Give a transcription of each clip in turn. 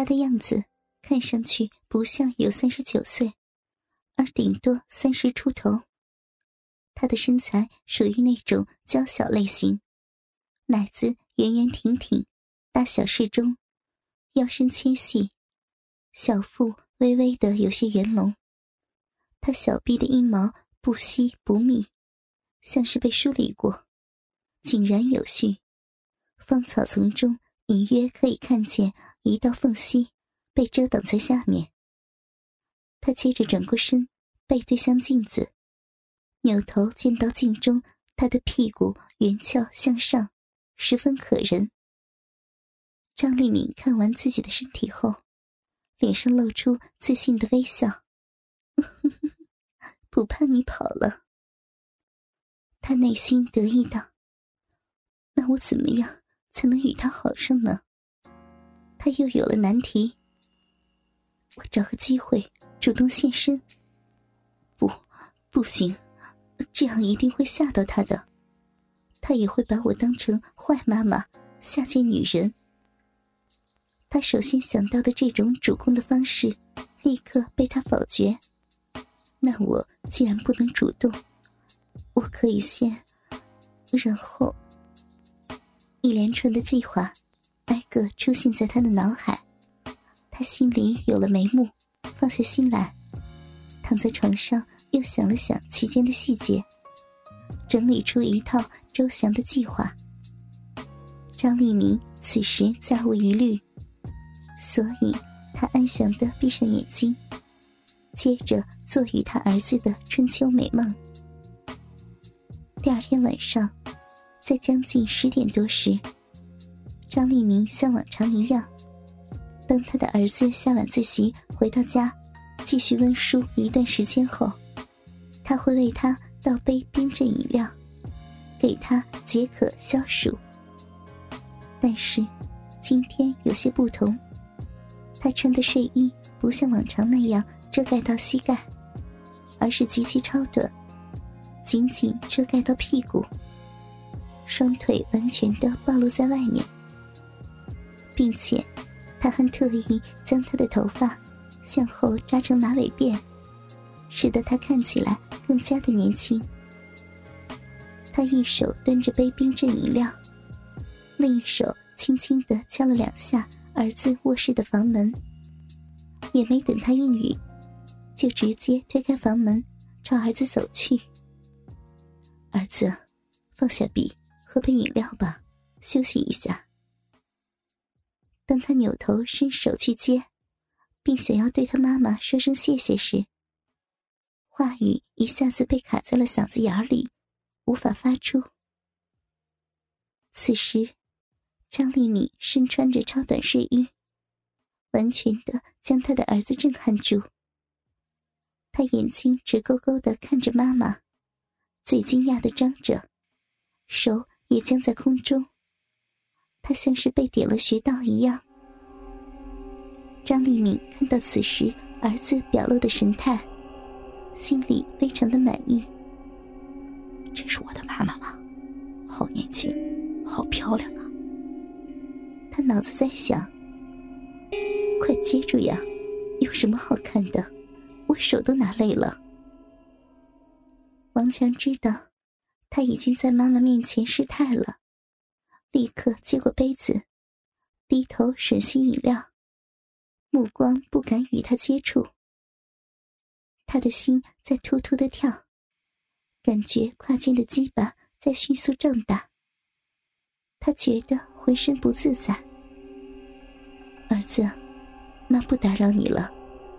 他的样子看上去不像有三十九岁，而顶多三十出头。他的身材属于那种娇小类型，奶子圆圆挺挺，大小适中，腰身纤细，小腹微微的有些圆隆。他小臂的阴毛不稀不密，像是被梳理过，井然有序。芳草丛中隐约可以看见一道缝隙被遮挡在下面。他接着转过身，背对向镜子。扭头见到镜中他的屁股圆翘向上，十分可人。张丽敏看完自己的身体后，脸上露出自信的微笑，不怕你跑了。他内心得意道：“那我怎么样才能与他好上呢？”他又有了难题。我找个机会主动现身。不，不行。这样一定会吓到他的，他也会把我当成坏妈妈、下贱女人。他首先想到的这种主攻的方式，立刻被他否决。那我既然不能主动，我可以先，然后一连串的计划，挨个出现在他的脑海。他心里有了眉目，放下心来，躺在床上。又想了想其间的细节，整理出一套周详的计划。张立明此时再无疑虑，所以他安详的闭上眼睛，接着做与他儿子的春秋美梦。第二天晚上，在将近十点多时，张立明像往常一样，当他的儿子下晚自习回到家，继续温书一段时间后。他会为他倒杯冰镇饮料，给他解渴消暑。但是，今天有些不同。他穿的睡衣不像往常那样遮盖到膝盖，而是极其超短，仅仅遮盖到屁股，双腿完全的暴露在外面，并且，他还特意将他的头发向后扎成马尾辫，使得他看起来。更加的年轻。他一手端着杯冰镇饮料，另一手轻轻的敲了两下儿子卧室的房门。也没等他应允，就直接推开房门，朝儿子走去。儿子，放下笔，喝杯饮料吧，休息一下。当他扭头伸手去接，并想要对他妈妈说声谢谢时，话语一下子被卡在了嗓子眼里，无法发出。此时，张丽敏身穿着超短睡衣，完全的将他的儿子震撼住。他眼睛直勾勾的看着妈妈，嘴惊讶的张着，手也僵在空中。他像是被点了穴道一样。张丽敏看到此时儿子表露的神态。心里非常的满意。这是我的妈妈吗？好年轻，好漂亮啊！他脑子在想：快接住呀！有什么好看的？我手都拿累了。王强知道他已经在妈妈面前失态了，立刻接过杯子，低头吮吸饮料，目光不敢与他接触。他的心在突突的跳，感觉胯间的鸡巴在迅速胀大。他觉得浑身不自在。儿子，妈不打扰你了，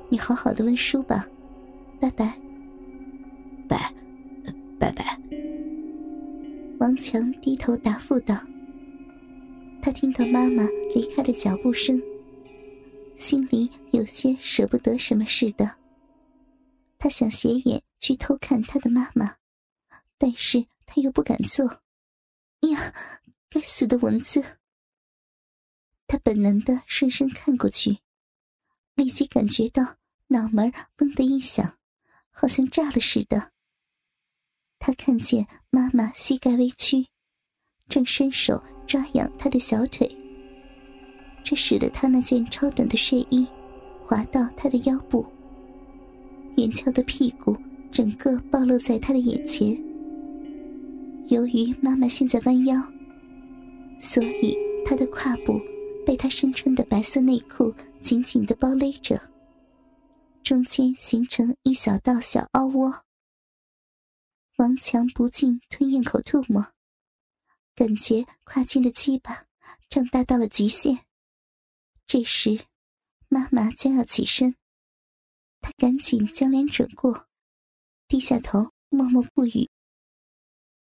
你好好的温书吧，拜拜。拜，拜拜。王强低头答复道。他听到妈妈离开的脚步声，心里有些舍不得什么似的。他想斜眼去偷看他的妈妈，但是他又不敢做。呀，该死的蚊子！他本能的顺身看过去，立即感觉到脑门嗡的一响，好像炸了似的。他看见妈妈膝盖微曲，正伸手抓痒他的小腿。这使得他那件超短的睡衣滑到他的腰部，圆翘的屁股整个暴露在他的眼前。由于妈妈现在弯腰，所以她的胯部被她身穿的白色内裤紧紧的包勒着，中间形成一小道小凹窝。王强不禁吞咽口吐沫，感觉胯间的鸡巴胀大到了极限。这时，妈妈将要起身，他赶紧将脸转过，低下头默默不语，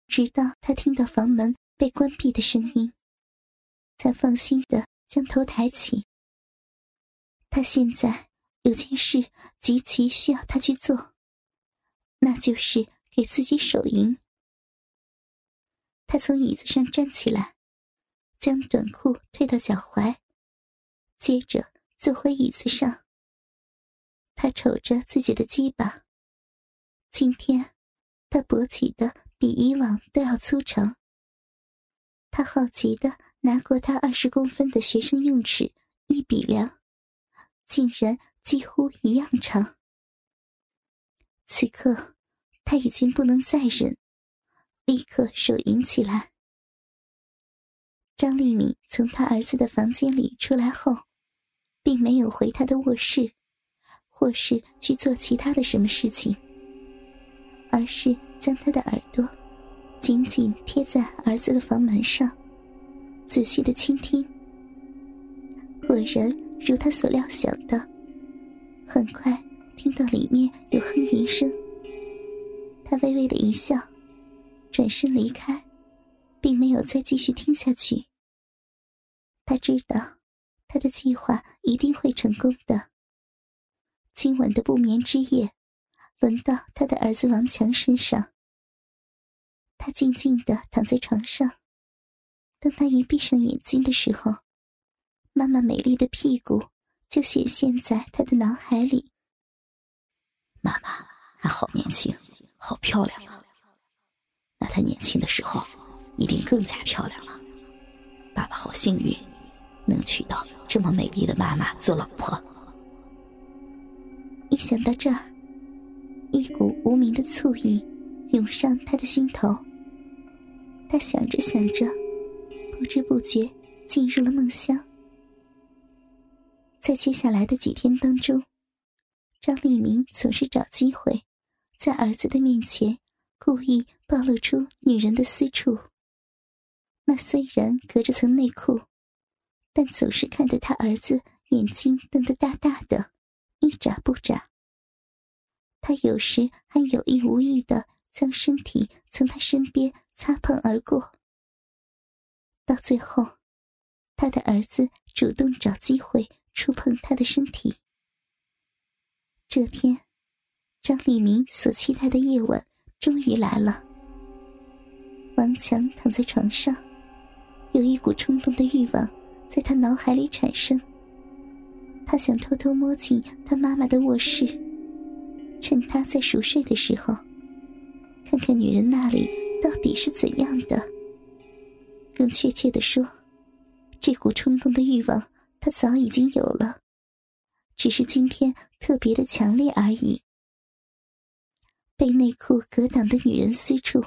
直到他听到房门被关闭的声音，才放心的将头抬起。他现在有件事极其需要他去做，那就是。给自己手淫。他从椅子上站起来，将短裤退到脚踝，接着坐回椅子上。他瞅着自己的鸡巴，今天他勃起的比以往都要粗长。他好奇的拿过他二十公分的学生用尺一比量，竟然几乎一样长。此刻。他已经不能再忍，立刻手淫起来。张丽敏从他儿子的房间里出来后，并没有回他的卧室，或是去做其他的什么事情，而是将他的耳朵紧紧贴在儿子的房门上，仔细的倾听。果然如他所料想的，很快听到里面有哼吟声。他微微的一笑，转身离开，并没有再继续听下去。他知道，他的计划一定会成功的。今晚的不眠之夜，轮到他的儿子王强身上。他静静的躺在床上，当他一闭上眼睛的时候，妈妈美丽的屁股就显现在他的脑海里。妈妈还好年轻。好漂亮啊！那她年轻的时候一定更加漂亮了。爸爸好幸运，能娶到这么美丽的妈妈做老婆。一想到这儿，一股无名的醋意涌上他的心头。他想着想着，不知不觉进入了梦乡。在接下来的几天当中，张立明总是找机会。在儿子的面前，故意暴露出女人的私处。那虽然隔着层内裤，但总是看得他儿子眼睛瞪得大大的，一眨不眨。他有时还有意无意的将身体从他身边擦碰而过。到最后，他的儿子主动找机会触碰他的身体。这天。张立明所期待的夜晚终于来了。王强躺在床上，有一股冲动的欲望在他脑海里产生。他想偷偷摸进他妈妈的卧室，趁她在熟睡的时候，看看女人那里到底是怎样的。更确切的说，这股冲动的欲望他早已经有了，只是今天特别的强烈而已。被内裤隔挡的女人私处，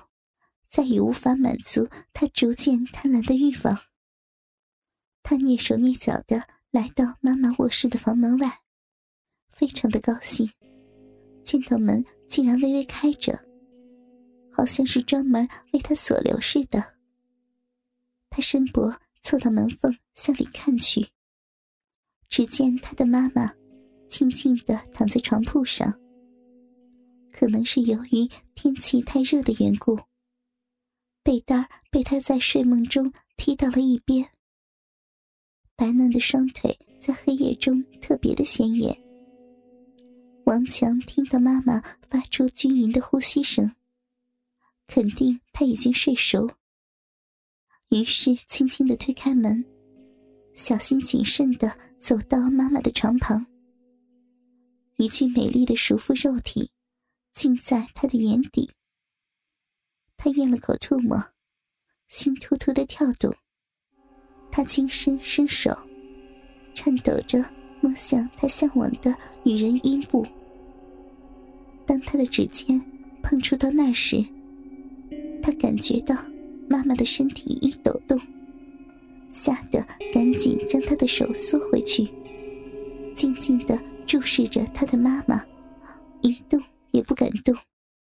再也无法满足他逐渐贪婪的欲望。他蹑手蹑脚的来到妈妈卧室的房门外，非常的高兴，见到门竟然微微开着，好像是专门为他所留似的。他伸脖凑到门缝向里看去，只见他的妈妈静静的躺在床铺上。可能是由于天气太热的缘故，被单被他在睡梦中踢到了一边。白嫩的双腿在黑夜中特别的显眼。王强听到妈妈发出均匀的呼吸声，肯定他已经睡熟。于是轻轻的推开门，小心谨慎的走到妈妈的床旁。一具美丽的熟妇肉体。尽在他的眼底。他咽了口唾沫，心突突的跳动。他轻伸伸手，颤抖着摸向他向往的女人阴部。当他的指尖碰触到那时，他感觉到妈妈的身体一抖动，吓得赶紧将他的手缩回去，静静的注视着他的妈妈，一动也不敢动。